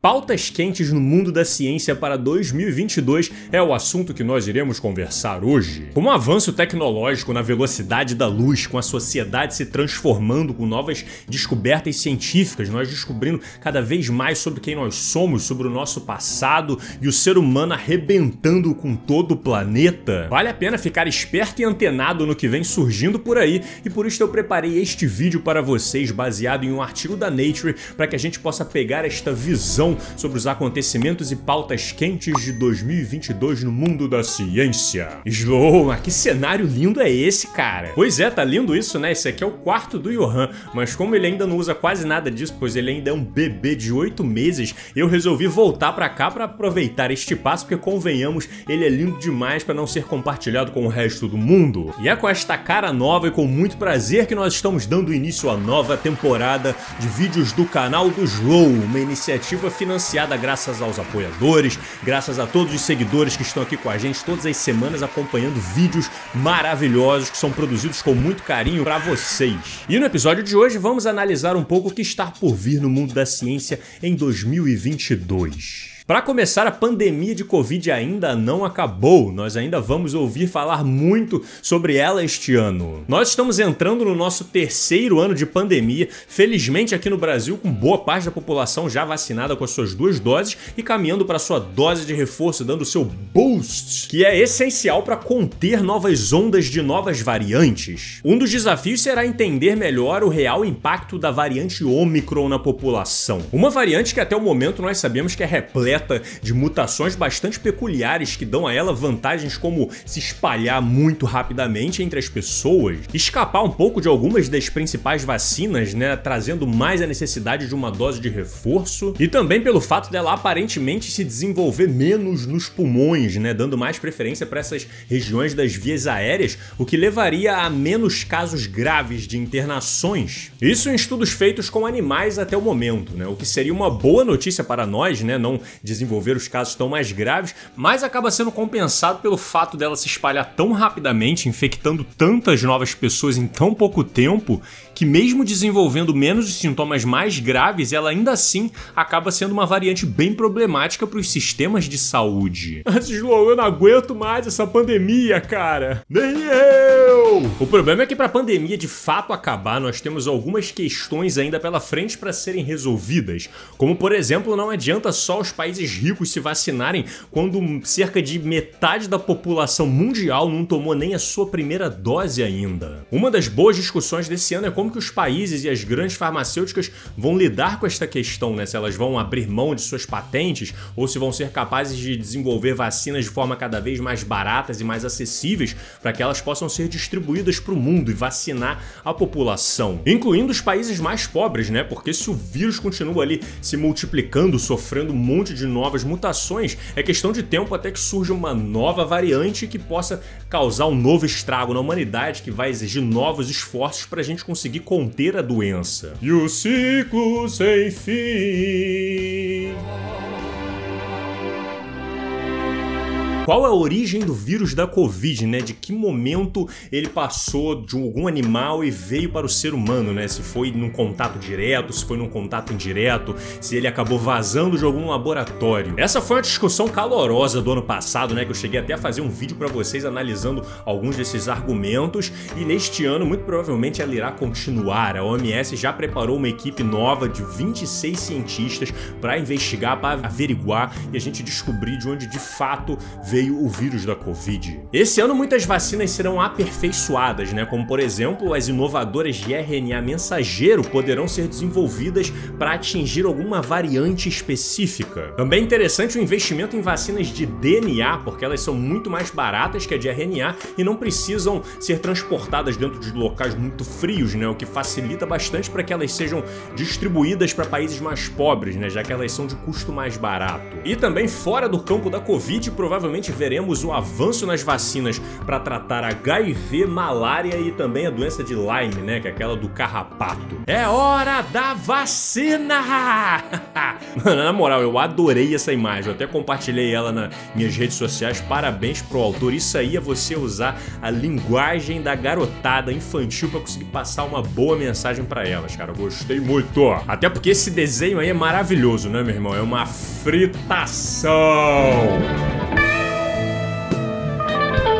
Pautas quentes no mundo da ciência para 2022 é o assunto que nós iremos conversar hoje. Com o avanço tecnológico na velocidade da luz, com a sociedade se transformando com novas descobertas científicas, nós descobrindo cada vez mais sobre quem nós somos, sobre o nosso passado e o ser humano arrebentando com todo o planeta, vale a pena ficar esperto e antenado no que vem surgindo por aí e por isso eu preparei este vídeo para vocês baseado em um artigo da Nature para que a gente possa pegar esta visão sobre os acontecimentos e pautas quentes de 2022 no mundo da ciência. Slow, mas que cenário lindo é esse, cara? Pois é, tá lindo isso, né? Esse aqui é o quarto do Johan, mas como ele ainda não usa quase nada disso, pois ele ainda é um bebê de 8 meses, eu resolvi voltar para cá para aproveitar este passo, porque convenhamos, ele é lindo demais para não ser compartilhado com o resto do mundo. E é com esta cara nova e com muito prazer que nós estamos dando início à nova temporada de vídeos do canal do Slow, uma iniciativa financiada graças aos apoiadores, graças a todos os seguidores que estão aqui com a gente todas as semanas acompanhando vídeos maravilhosos que são produzidos com muito carinho para vocês. E no episódio de hoje vamos analisar um pouco o que está por vir no mundo da ciência em 2022. Para começar, a pandemia de Covid ainda não acabou. Nós ainda vamos ouvir falar muito sobre ela este ano. Nós estamos entrando no nosso terceiro ano de pandemia, felizmente aqui no Brasil, com boa parte da população já vacinada com as suas duas doses e caminhando para sua dose de reforço, dando seu boost, que é essencial para conter novas ondas de novas variantes. Um dos desafios será entender melhor o real impacto da variante Omicron na população. Uma variante que até o momento nós sabemos que é repleta repleta de mutações bastante peculiares que dão a ela vantagens como se espalhar muito rapidamente entre as pessoas, escapar um pouco de algumas das principais vacinas, né, trazendo mais a necessidade de uma dose de reforço, e também pelo fato dela aparentemente se desenvolver menos nos pulmões, né, dando mais preferência para essas regiões das vias aéreas, o que levaria a menos casos graves de internações. Isso em estudos feitos com animais até o momento, né, o que seria uma boa notícia para nós, né, não desenvolver os casos tão mais graves, mas acaba sendo compensado pelo fato dela se espalhar tão rapidamente, infectando tantas novas pessoas em tão pouco tempo, que mesmo desenvolvendo menos os sintomas mais graves, ela ainda assim acaba sendo uma variante bem problemática para os sistemas de saúde. Slow, eu não aguento mais essa pandemia, cara. Nem eu! O problema é que para a pandemia de fato acabar, nós temos algumas questões ainda pela frente para serem resolvidas, como por exemplo, não adianta só os países países ricos se vacinarem quando cerca de metade da população mundial não tomou nem a sua primeira dose ainda. Uma das boas discussões desse ano é como que os países e as grandes farmacêuticas vão lidar com esta questão, né? Se elas vão abrir mão de suas patentes ou se vão ser capazes de desenvolver vacinas de forma cada vez mais baratas e mais acessíveis para que elas possam ser distribuídas para o mundo e vacinar a população, incluindo os países mais pobres, né? Porque se o vírus continua ali se multiplicando, sofrendo um monte de novas mutações, é questão de tempo até que surja uma nova variante que possa causar um novo estrago na humanidade que vai exigir novos esforços para a gente conseguir conter a doença. E o ciclo sem fim. Qual é a origem do vírus da Covid, né? De que momento ele passou de algum animal e veio para o ser humano, né? Se foi num contato direto, se foi num contato indireto, se ele acabou vazando de algum laboratório. Essa foi uma discussão calorosa do ano passado, né? Que eu cheguei até a fazer um vídeo para vocês analisando alguns desses argumentos e neste ano, muito provavelmente, ela irá continuar. A OMS já preparou uma equipe nova de 26 cientistas para investigar, para averiguar e a gente descobrir de onde de fato veio veio o vírus da Covid. Esse ano muitas vacinas serão aperfeiçoadas, né? Como por exemplo, as inovadoras de RNA mensageiro poderão ser desenvolvidas para atingir alguma variante específica. Também é interessante o investimento em vacinas de DNA, porque elas são muito mais baratas que a de RNA e não precisam ser transportadas dentro de locais muito frios, né? O que facilita bastante para que elas sejam distribuídas para países mais pobres, né? Já que elas são de custo mais barato. E também fora do campo da Covid, provavelmente veremos o avanço nas vacinas para tratar HIV, malária e também a doença de Lyme, né? Que é aquela do carrapato. É hora da vacina! na moral, eu adorei essa imagem. Eu até compartilhei ela nas minhas redes sociais. Parabéns pro autor. Isso aí é você usar a linguagem da garotada infantil para conseguir passar uma boa mensagem para elas, cara. Gostei muito. Até porque esse desenho aí é maravilhoso, né, meu irmão? É uma fritação.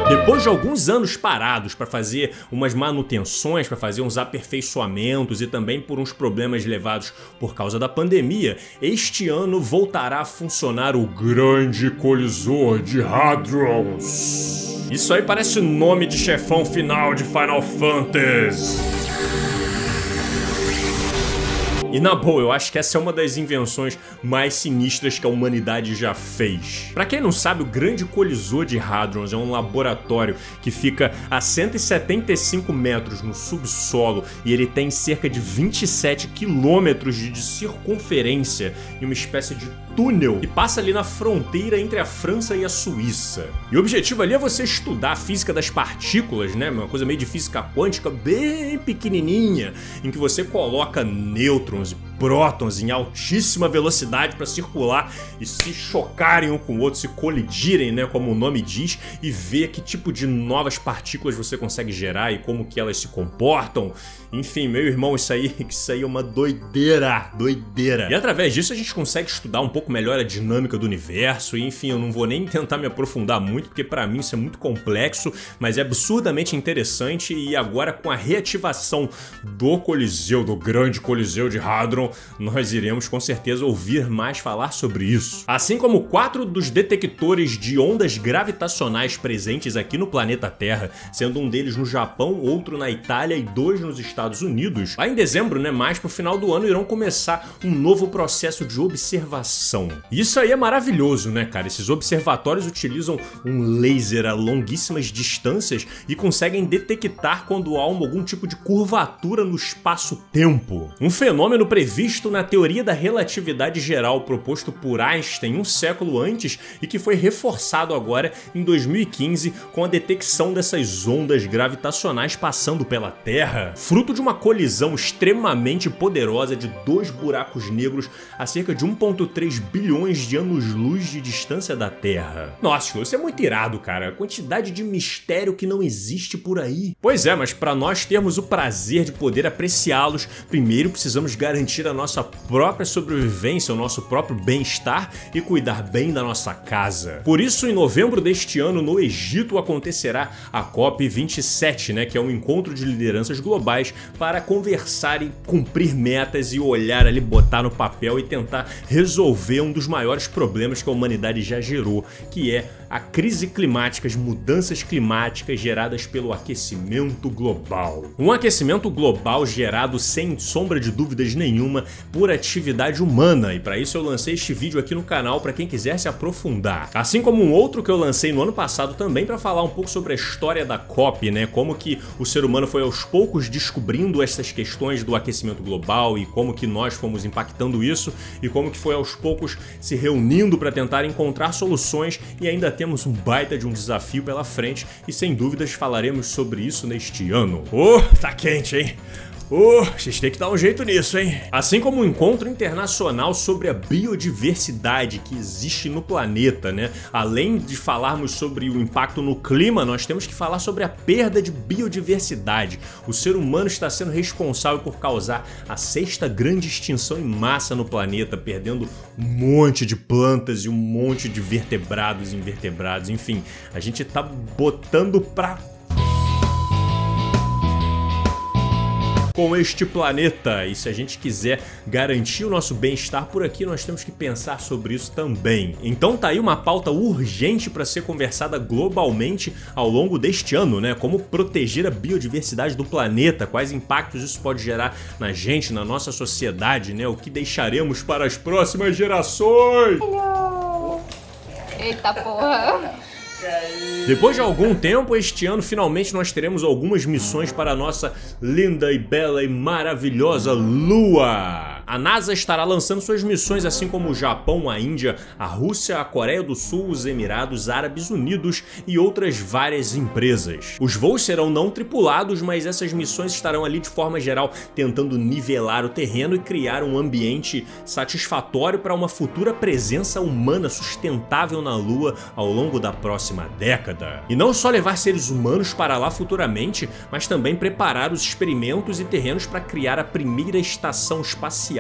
Depois de alguns anos parados para fazer umas manutenções, para fazer uns aperfeiçoamentos e também por uns problemas levados por causa da pandemia, este ano voltará a funcionar o Grande Colisor de Hadrons. Isso aí parece o nome de chefão final de Final Fantasy. E na boa, eu acho que essa é uma das invenções mais sinistras que a humanidade já fez. Para quem não sabe, o Grande Colisor de Hadrons é um laboratório que fica a 175 metros no subsolo e ele tem cerca de 27 quilômetros de circunferência e uma espécie de túnel que passa ali na fronteira entre a França e a Suíça. E o objetivo ali é você estudar a física das partículas, né? Uma coisa meio de física quântica bem pequenininha, em que você coloca nêutrons e prótons em altíssima velocidade para circular e se chocarem um com o outro, se colidirem, né, como o nome diz, e ver que tipo de novas partículas você consegue gerar e como que elas se comportam. Enfim, meu irmão, isso aí, isso aí é uma doideira, doideira. E através disso a gente consegue estudar um pouco melhor a dinâmica do universo, e enfim, eu não vou nem tentar me aprofundar muito, porque para mim isso é muito complexo, mas é absurdamente interessante e agora com a reativação do Coliseu, do grande Coliseu de Hadron, nós iremos com certeza ouvir mais falar sobre isso. Assim como quatro dos detectores de ondas gravitacionais presentes aqui no planeta Terra, sendo um deles no Japão, outro na Itália e dois nos Estados Unidos, lá em dezembro, né, mais pro final do ano, irão começar um novo processo de observação. Isso aí é maravilhoso, né, cara? Esses observatórios utilizam um laser a longuíssimas distâncias e conseguem detectar quando há algum tipo de curvatura no espaço-tempo. Um fenômeno previsto visto na teoria da relatividade geral proposto por Einstein um século antes e que foi reforçado agora em 2015 com a detecção dessas ondas gravitacionais passando pela Terra, fruto de uma colisão extremamente poderosa de dois buracos negros a cerca de 1.3 bilhões de anos-luz de distância da Terra. Nossa, isso é muito irado, cara. A quantidade de mistério que não existe por aí. Pois é, mas para nós termos o prazer de poder apreciá-los, primeiro precisamos garantir a nossa própria sobrevivência, o nosso próprio bem-estar e cuidar bem da nossa casa. Por isso, em novembro deste ano, no Egito acontecerá a COP27, né, que é um encontro de lideranças globais para conversar e cumprir metas e olhar ali, botar no papel e tentar resolver um dos maiores problemas que a humanidade já gerou, que é a crise climática, as mudanças climáticas geradas pelo aquecimento global. Um aquecimento global gerado sem sombra de dúvidas nenhuma por atividade humana, e para isso eu lancei este vídeo aqui no canal para quem quiser se aprofundar. Assim como um outro que eu lancei no ano passado também para falar um pouco sobre a história da COP, né? Como que o ser humano foi aos poucos descobrindo essas questões do aquecimento global e como que nós fomos impactando isso e como que foi aos poucos se reunindo para tentar encontrar soluções e ainda temos um baita de um desafio pela frente e sem dúvidas falaremos sobre isso neste ano. Oh, tá quente, hein? Uh, vocês têm que dar um jeito nisso, hein? Assim como o encontro internacional sobre a biodiversidade que existe no planeta, né? Além de falarmos sobre o impacto no clima, nós temos que falar sobre a perda de biodiversidade. O ser humano está sendo responsável por causar a sexta grande extinção em massa no planeta, perdendo um monte de plantas e um monte de vertebrados e invertebrados. Enfim, a gente tá botando pra com este planeta. E se a gente quiser garantir o nosso bem-estar por aqui, nós temos que pensar sobre isso também. Então tá aí uma pauta urgente para ser conversada globalmente ao longo deste ano, né? Como proteger a biodiversidade do planeta, quais impactos isso pode gerar na gente, na nossa sociedade, né? O que deixaremos para as próximas gerações. Eita porra. Depois de algum tempo, este ano finalmente nós teremos algumas missões para a nossa linda e bela e maravilhosa Lua. A NASA estará lançando suas missões assim como o Japão, a Índia, a Rússia, a Coreia do Sul, os Emirados Árabes Unidos e outras várias empresas. Os voos serão não tripulados, mas essas missões estarão ali de forma geral tentando nivelar o terreno e criar um ambiente satisfatório para uma futura presença humana sustentável na Lua ao longo da próxima década. E não só levar seres humanos para lá futuramente, mas também preparar os experimentos e terrenos para criar a primeira estação espacial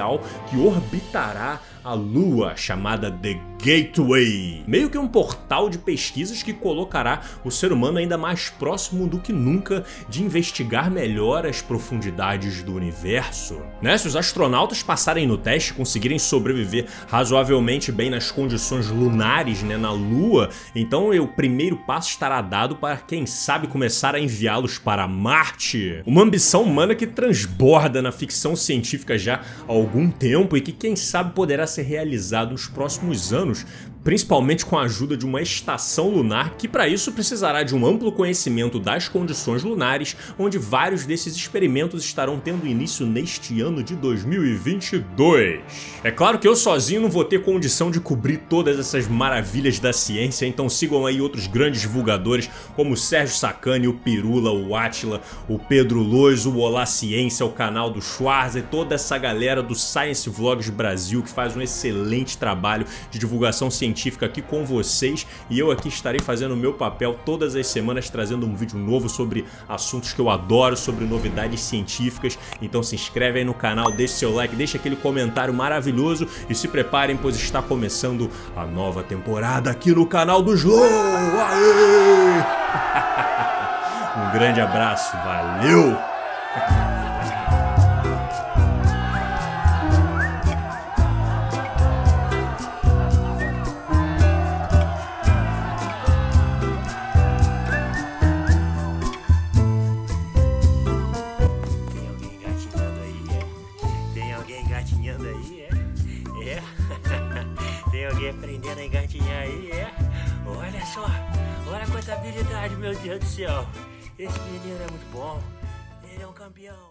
que orbitará a Lua, chamada The Gateway, meio que um portal de pesquisas que colocará o ser humano ainda mais próximo do que nunca de investigar melhor as profundidades do universo. Né? Se os astronautas passarem no teste e conseguirem sobreviver razoavelmente bem nas condições lunares né, na Lua, então o primeiro passo estará dado para quem sabe começar a enviá-los para Marte. Uma ambição humana que transborda na ficção científica já há algum tempo e que quem sabe poderá ser realizado nos próximos anos principalmente com a ajuda de uma estação lunar que para isso precisará de um amplo conhecimento das condições lunares, onde vários desses experimentos estarão tendo início neste ano de 2022. É claro que eu sozinho não vou ter condição de cobrir todas essas maravilhas da ciência, então sigam aí outros grandes divulgadores como o Sérgio Sacani, o Pirula, o Atila, o Pedro Lois, o Olá Ciência, o canal do Schwarza e toda essa galera do Science Vlogs Brasil que faz um excelente trabalho de divulgação científica científica aqui com vocês e eu aqui estarei fazendo o meu papel todas as semanas trazendo um vídeo novo sobre assuntos que eu adoro, sobre novidades científicas. Então se inscreve aí no canal, deixe seu like, deixe aquele comentário maravilhoso e se preparem pois está começando a nova temporada aqui no canal do Slow. Aê! um grande abraço, valeu! menino é muito bom. Ele é um campeão.